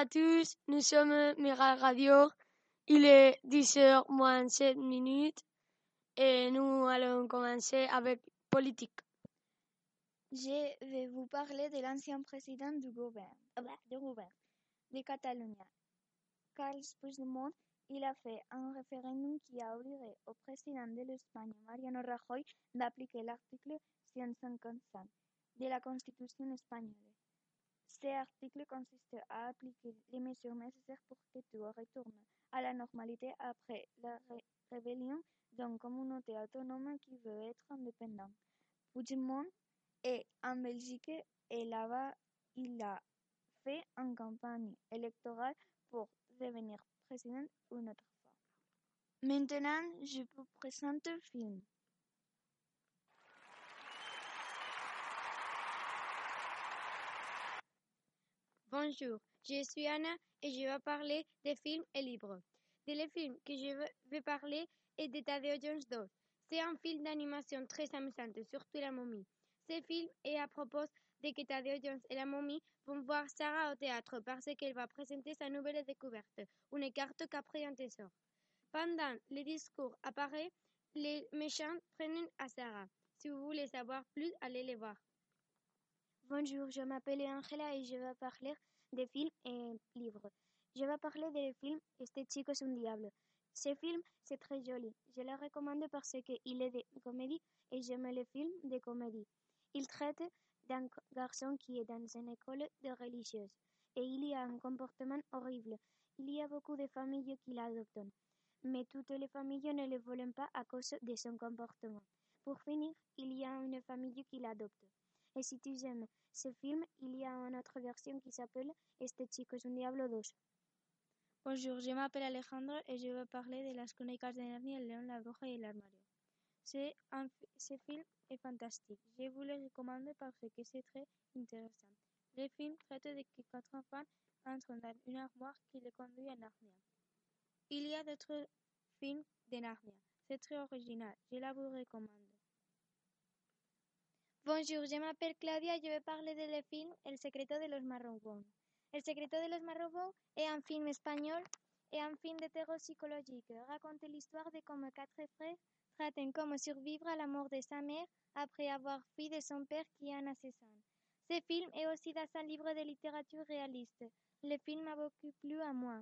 À tous, nous sommes Mira Radio. Il est 10h moins 7 minutes et nous allons commencer avec politique. Je vais vous parler de l'ancien président du gouvernement, du gouvernement de Catalogne, Carles Puigdemont. Il a fait un référendum qui a obligé au président de l'Espagne, Mariano Rajoy, d'appliquer l'article 155 de la Constitution espagnole. Cet article consiste à appliquer les mesures nécessaires pour que tout retourne à la normalité après la rébellion d'une communauté autonome qui veut être indépendante. Puigdemont est en Belgique et là-bas, il a fait une campagne électorale pour devenir président une autre fois. Maintenant, je vous présente le film. Bonjour, je suis Anna et je vais parler des films et livres. De le film que je vais parler est de Tadeo Jones 2. C'est un film d'animation très amusant, surtout la momie. Ce film est à propos de que Tadeo Jones et la momie vont voir Sarah au théâtre parce qu'elle va présenter sa nouvelle découverte, une carte qu'après un trésor. Pendant le discours apparaît, les méchants prennent à Sarah. Si vous voulez savoir plus, allez les voir. Bonjour, je m'appelle Angela et je vais parler des films et livres. Je vais parler des films Este chico es un diablo. Ce film, c'est très joli. Je le recommande parce qu'il est de comédie et j'aime les films de comédie. Il traite d'un garçon qui est dans une école de religieuse et il y a un comportement horrible. Il y a beaucoup de familles qui l'adoptent, mais toutes les familles ne le veulent pas à cause de son comportement. Pour finir, il y a une famille qui l'adopte. Et si tu aimes ce film, il y a une autre version qui s'appelle Este chico es un diablo 2. Bonjour, je m'appelle Alejandro et je vais parler de Las crónicas de Narnia, El león, la bruja et l'armario. Ce film est fantastique. Je vous le recommande parce que c'est très intéressant. Le film traite de quatre enfants entrent dans une armoire qui les conduit à Narnia. Il y a d'autres films de Narnia. C'est très original. Je la vous recommande. Bonjour, je m'appelle Claudia et je vais parler de le film El secreto de los marrons. El secreto de los marrons est un film espagnol et un film de terror psychologique. Raconte l'histoire de comment quatre frères traitent comment survivre à la mort de sa mère après avoir fui de son père qui est un assassin. Ce film est aussi dans un livre de littérature réaliste. Le film m'a beaucoup plu à moi.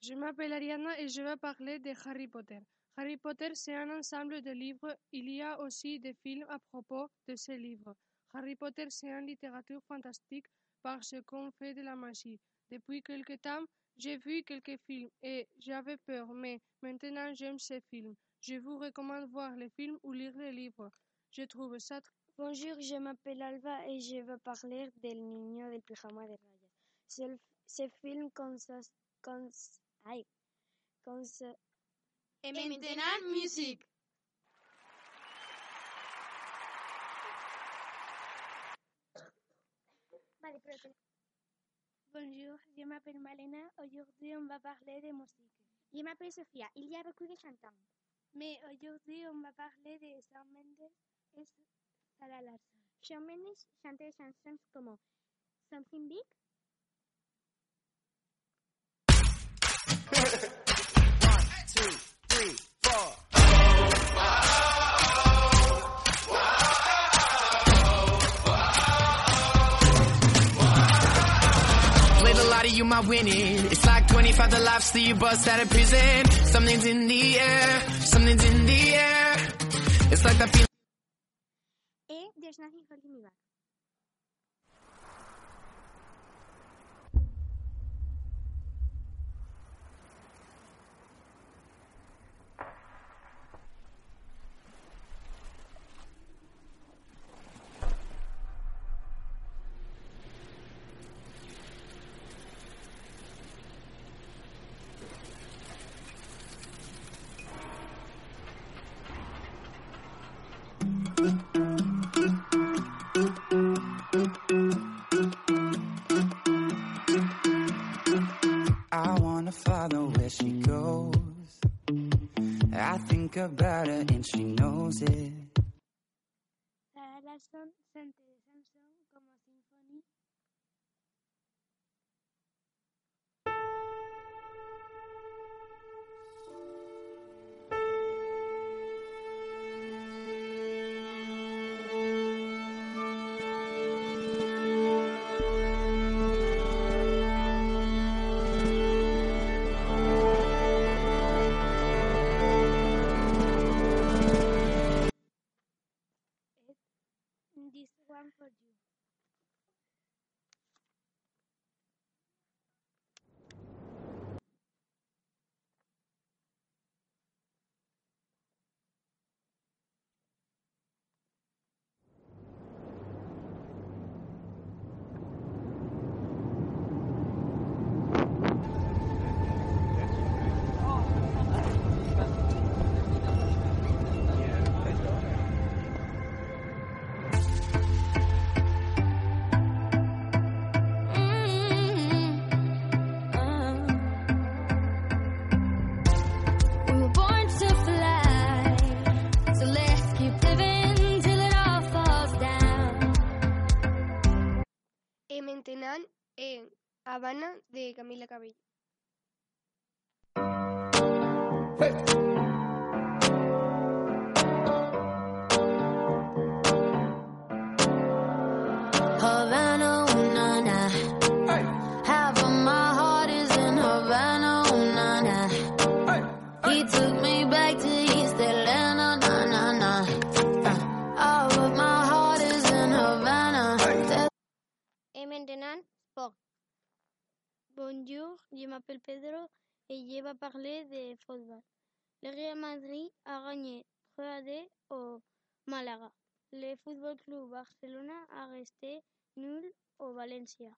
Je m'appelle Ariana et je vais parler de Harry Potter. Harry Potter, c'est un ensemble de livres. Il y a aussi des films à propos de ces livres. Harry Potter, c'est une littérature fantastique parce qu'on fait de la magie. Depuis quelque temps, j'ai vu quelques films et j'avais peur, mais maintenant j'aime ces films. Je vous recommande voir les films ou lire les livres. Je trouve ça très Bonjour, je m'appelle Alba et je vais parler del niño del pijama de rayas. Ce film consiste... Cons, Et maintenant, musique. Bonjour, je m'appelle Malena. Aujourd'hui, on va parler de musique. Je m'appelle Sofia. Il y a beaucoup de chantants. Mais aujourd'hui, on va parler de Shawn Mendes et Sarah Larson. Shawn Mendes chante des chansons comme Something Big. One, two, you, my winning. It's like 25 the lives that you bust out of prison. Something's in the air, something's in the air. It's like that feeling. I think about her and she knows it. Maintenant en Habana de Camila Cabello. Havana, ooh, na, na. Half of my heart is in Havana, ooh, na, na. He took me back to Bonjour, je m'appelle Pedro et je vais parler de football. Le Real Madrid a gagné 3 à 2 au Malaga. Le Football Club Barcelona a resté nul au Valencia.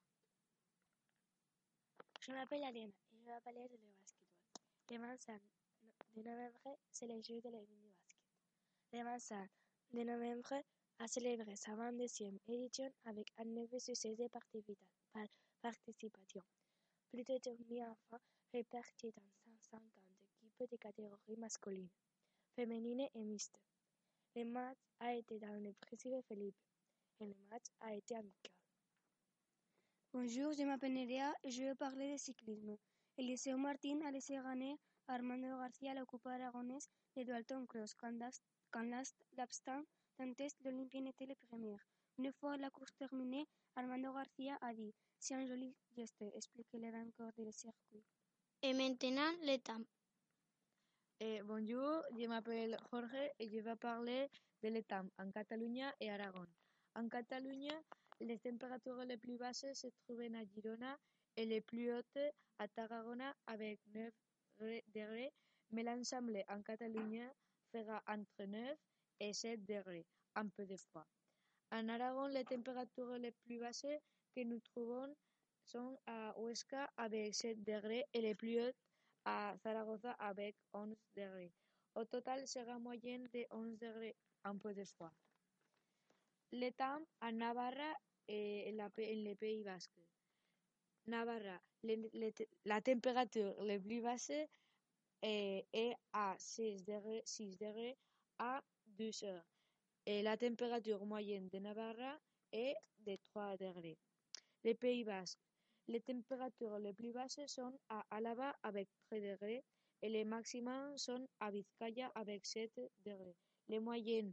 Je m'appelle Ariana et je vais parler de le basketball. 25 de novembre, c'est le jour de la du basket. 25 de novembre a célébré sa 22e édition avec un nouveau succès de par participation. Plus de tournois enfants répartis dans 150 équipes de catégories masculines, féminines et mixtes. Le match a été dans le Príncipe Felipe et le match a été amical. Bonjour, je m'appelle Nerea et je vais parler de cyclisme. Eliseo Martín a laissé gagner Armando García la Coupe aragonaise de Dalton Cross quand l'abstant d'un test l'Olympien était le premier. Une fois la course terminée, Armando García a dit C'est un joli geste, expliquait le vainqueur du circuit. Et maintenant, le temps. Eh, bonjour, je m'appelle Jorge et je vais parler de l'étang en Catalunya et Aragon. En Catalunya, les températures les plus basses se trouvent à Girona et les plus hautes à Tarragona avec 9 degrés, mais l'ensemble en Catalunya fera entre 9 et 7 degrés, un peu de froid. En Aragon, les températures les plus basses que nous trouvons sont à Huesca avec 7 degrés et les plus hautes à Zaragoza avec 11 degrés. Au total sera moyenne de 11 degrés, un peu de froid. Le temps à Navarra et la, en le Pays Basque. Navarra, le, le, la température la plus basse est, est à 6 degrés, 6 degrés à 2 heures. Et la température moyenne de Navarra est de 3 degrés. Les Pays Basques. Les températures les plus basses sont à Alaba avec 3 degrés et les maximums sont à Vizcaya avec 7 degrés. Les moyennes,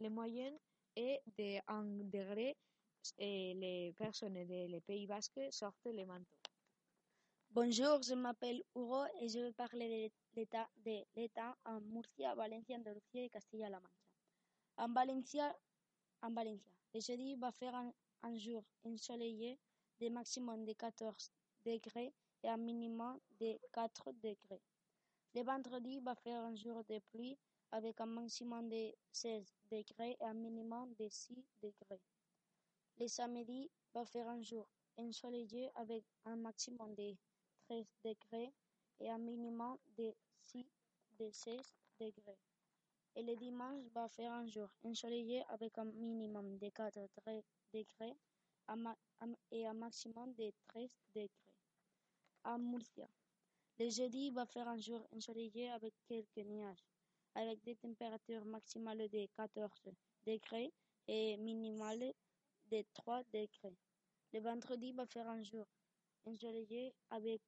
les est de 1 degré et les personnes des Pays Basques sortent les manteaux. Bonjour, je m'appelle Hugo et je vais parler de l'état en Murcia, València, Andalusia et Castilla-La Mancha. En València, en València, va faire un, un jour ensoleillé de maximum de 14 degrés et un minimum de 4 degrés. Le vendredi va faire un jour de pluie avec un maximum de 16 degrés et un minimum de 6 degrés. Le samedi va faire un jour ensoleillé avec un maximum de 13 degrés et un minimum de 6 de 16 degrés. Et le dimanche va faire un jour ensoleillé avec un minimum de 4 degrés et un maximum de 13 degrés. À Murcia, le jeudi va faire un jour ensoleillé avec quelques nuages, avec des températures maximales de 14 degrés et minimales de 3 degrés. Le vendredi va faire un jour ensoleillé avec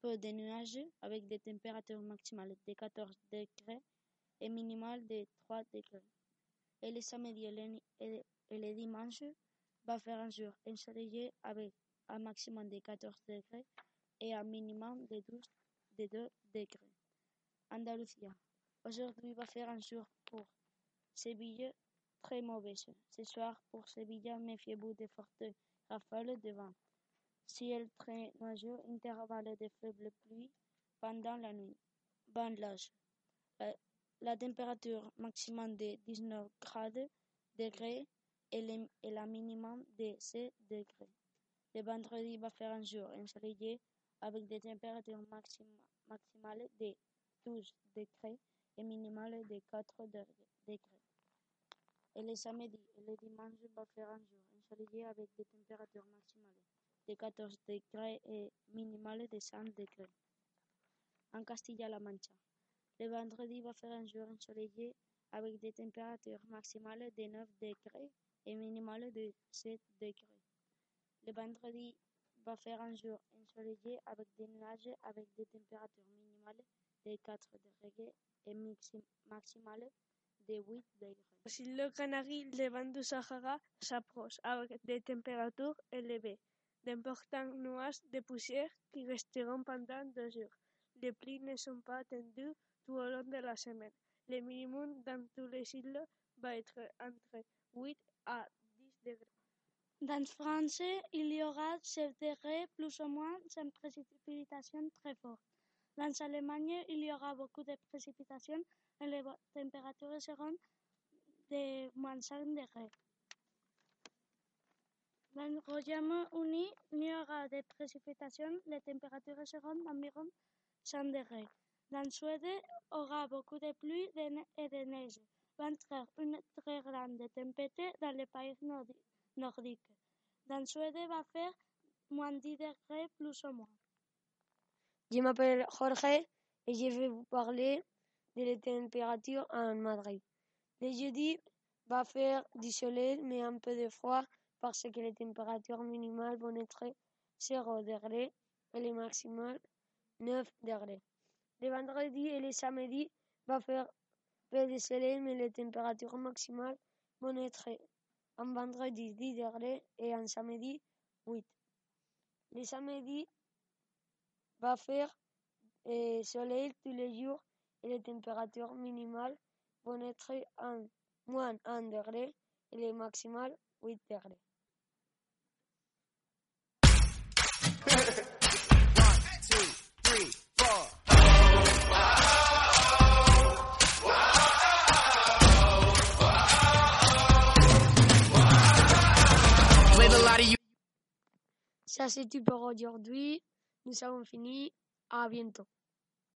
peu de nuages, avec des températures maximales de 14 degrés et minimales de 3 degrés. Et le samedi et le, et le dimanche va faire un jour ensoleillé avec un maximum de 14 degrés et un minimum de 12 de 2 degrés. Andalusia. Aujourd'hui va faire un jour pour Séville très mauvais. Ce soir pour Séville, méfiez-vous de fortes rafales de vent. Ciel très nuageux, intervalle de faibles pluies pendant la nuit. Bandage. La, température maximum de 19 grades degrés et, la minimum de 7 degrés. Le vendredi va faire un jour ensoleillé avec des températures maxima, maximales de 12 degrés et minimales de 4 degrés. Et le samedi et le dimanche va faire un jour ensoleillé avec des températures maximales de 14 degrés et minimales de 5 degrés. En Castilla-La Mancha, le vendredi va faire un jour ensoleillé avec des températures maximales de 9 degrés et minimales de 7 degrés. Le vendredi va faire un jour ensoleillé avec des nuages avec des températures minimales de 4 degrés et maximales de 8 degrés. Sur le Canaries, le vent du Sahara s'approche avec des températures élevées, d'importants nuages de poussière qui resteront pendant deux jours. Les pluies ne sont pas attendues tout au long de la semaine. Le minimum dans tous les îles va être entre 8 à 10 degrés. Dans France, il y aura 7 degrés plus ou moins sans précipitations très fortes. Dans l'Allemagne, il y aura beaucoup de précipitations et les températures seront de moins 5 degrés. Dans le Royaume-Uni, il y aura des précipitations, les températures seront d'environ 100 degrés. Dans Suède, aura beaucoup de pluie et de neige. Va être une très grande tempête dans les pays nordiques. Dans Suède, va faire moins 10 degrés plus ou moins. Je m'appelle Jorge et je vais vous parler de la température en Madrid. Le jeudi va faire du soleil mais un peu de froid parce que les températures minimales vont être 0 degrés et les maximales 9 degrés. Le vendredi et le samedi va faire peu de soleil mais les températures maximales vont être en vendredi 10 degrés et en samedi 8. Le samedi va faire eh, soleil tous les jours et les températures minimales vont être en moins 1 degré et les maximales 8 degrés. Ça c'est tout pour aujourd'hui. Nous avons fini. À bientôt.